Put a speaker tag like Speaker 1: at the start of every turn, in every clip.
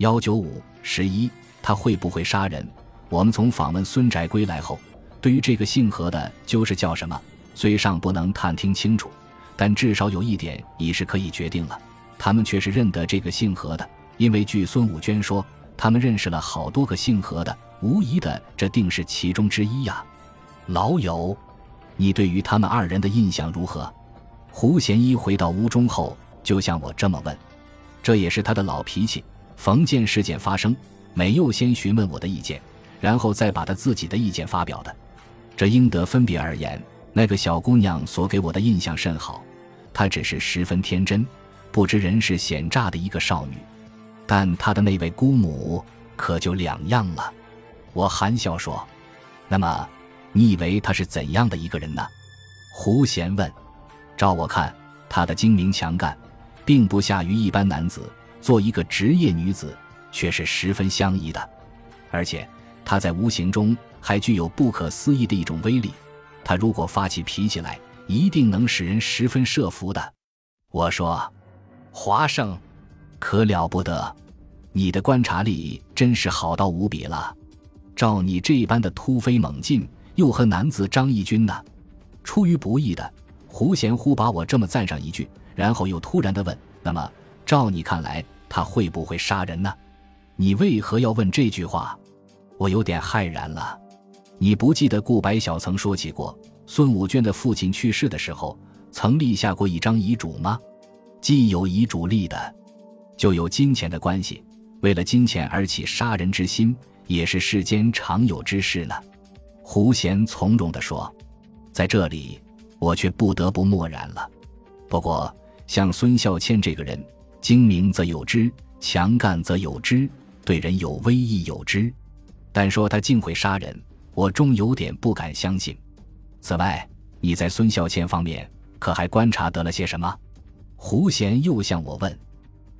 Speaker 1: 幺九五十一，他会不会杀人？我们从访问孙宅归来后，对于这个姓何的，就是叫什么，虽尚不能探听清楚，但至少有一点已是可以决定了，他们却是认得这个姓何的，因为据孙武娟说，他们认识了好多个姓何的，无疑的，这定是其中之一呀。老友，你对于他们二人的印象如何？胡贤一回到屋中后，就向我这么问，这也是他的老脾气，逢见事件发生，没有先询问我的意见。然后再把他自己的意见发表的，这应得分别而言，那个小姑娘所给我的印象甚好，她只是十分天真，不知人世险诈的一个少女。但她的那位姑母可就两样了。我含笑说：“那么，你以为她是怎样的一个人呢？”胡贤问：“照我看，她的精明强干，并不下于一般男子，做一个职业女子，却是十分相宜的，而且。”她在无形中还具有不可思议的一种威力，她如果发起脾气来，一定能使人十分慑服的。我说：“华胜，可了不得，你的观察力真是好到无比了。照你这一般的突飞猛进，又和男子张义军呢？”出于不意的，胡贤忽把我这么赞上一句，然后又突然的问：“那么，照你看来，他会不会杀人呢？你为何要问这句话？”我有点骇然了，你不记得顾白晓曾说起过，孙武娟的父亲去世的时候，曾立下过一张遗嘱吗？既有遗嘱立的，就有金钱的关系，为了金钱而起杀人之心，也是世间常有之事呢。胡贤从容地说：“在这里，我却不得不默然了。不过，像孙孝谦这个人，精明则有之，强干则有之，对人有威亦有之。”但说他竟会杀人，我终有点不敢相信。此外，你在孙孝谦方面可还观察得了些什么？胡贤又向我问，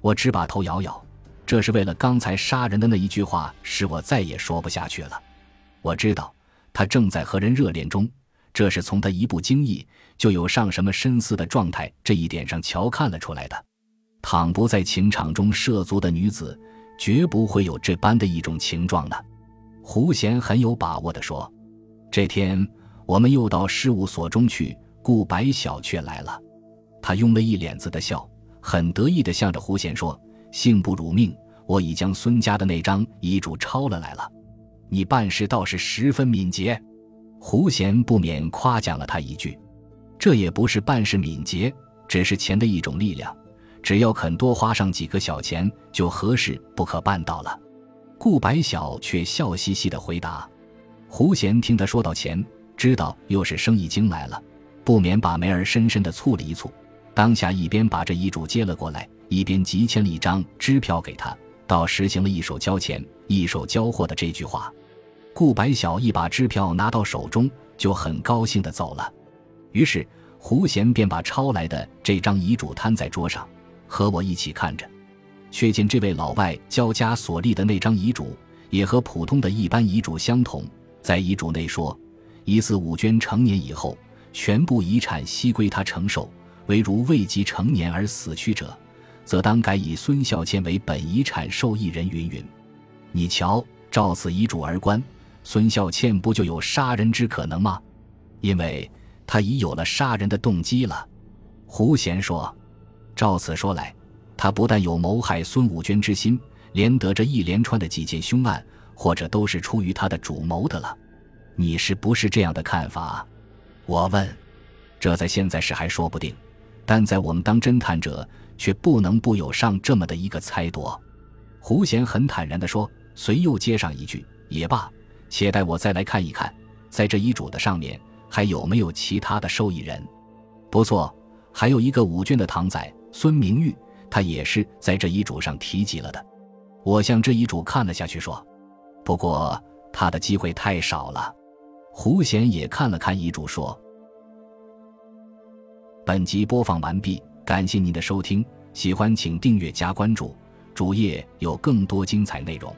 Speaker 1: 我只把头摇摇。这是为了刚才杀人的那一句话，使我再也说不下去了。我知道他正在和人热恋中，这是从他一不经意就有上什么深思的状态这一点上瞧看了出来的。倘不在情场中涉足的女子，绝不会有这般的一种情状呢。胡贤很有把握地说：“这天我们又到事务所中去，顾白小却来了。他拥了一脸子的笑，很得意地向着胡贤说：‘幸不辱命，我已将孙家的那张遗嘱抄了来了。你办事倒是十分敏捷。’胡贤不免夸奖了他一句：‘这也不是办事敏捷，只是钱的一种力量。只要肯多花上几个小钱，就何事不可办到了。’”顾白晓却笑嘻嘻地回答：“胡贤听他说到钱，知道又是生意经来了，不免把眉儿深深地蹙了一蹙。当下一边把这遗嘱接了过来，一边急签了一张支票给他，倒实行了一手交钱一手交货的这句话。顾白晓一把支票拿到手中，就很高兴地走了。于是胡贤便把抄来的这张遗嘱摊在桌上，和我一起看着。”却见这位老外交家所立的那张遗嘱，也和普通的一般遗嘱相同。在遗嘱内说，疑似武娟成年以后，全部遗产悉归他承受；唯如未及成年而死去者，则当改以孙孝谦为本遗产受益人。云云。你瞧，照此遗嘱而观，孙孝谦不就有杀人之可能吗？因为他已有了杀人的动机了。胡贤说：“照此说来。”他不但有谋害孙武娟之心，连得这一连串的几件凶案，或者都是出于他的主谋的了。你是不是这样的看法？我问。这在现在是还说不定，但在我们当侦探者，却不能不有上这么的一个猜度。胡贤很坦然地说，随又接上一句：“也罢，且待我再来看一看，在这遗嘱的上面还有没有其他的受益人。不错，还有一个武娟的堂仔孙明玉。”他也是在这遗嘱上提及了的，我向这遗嘱看了下去，说：“不过他的机会太少了。”胡贤也看了看遗嘱，说：“本集播放完毕，感谢您的收听，喜欢请订阅加关注，主页有更多精彩内容。”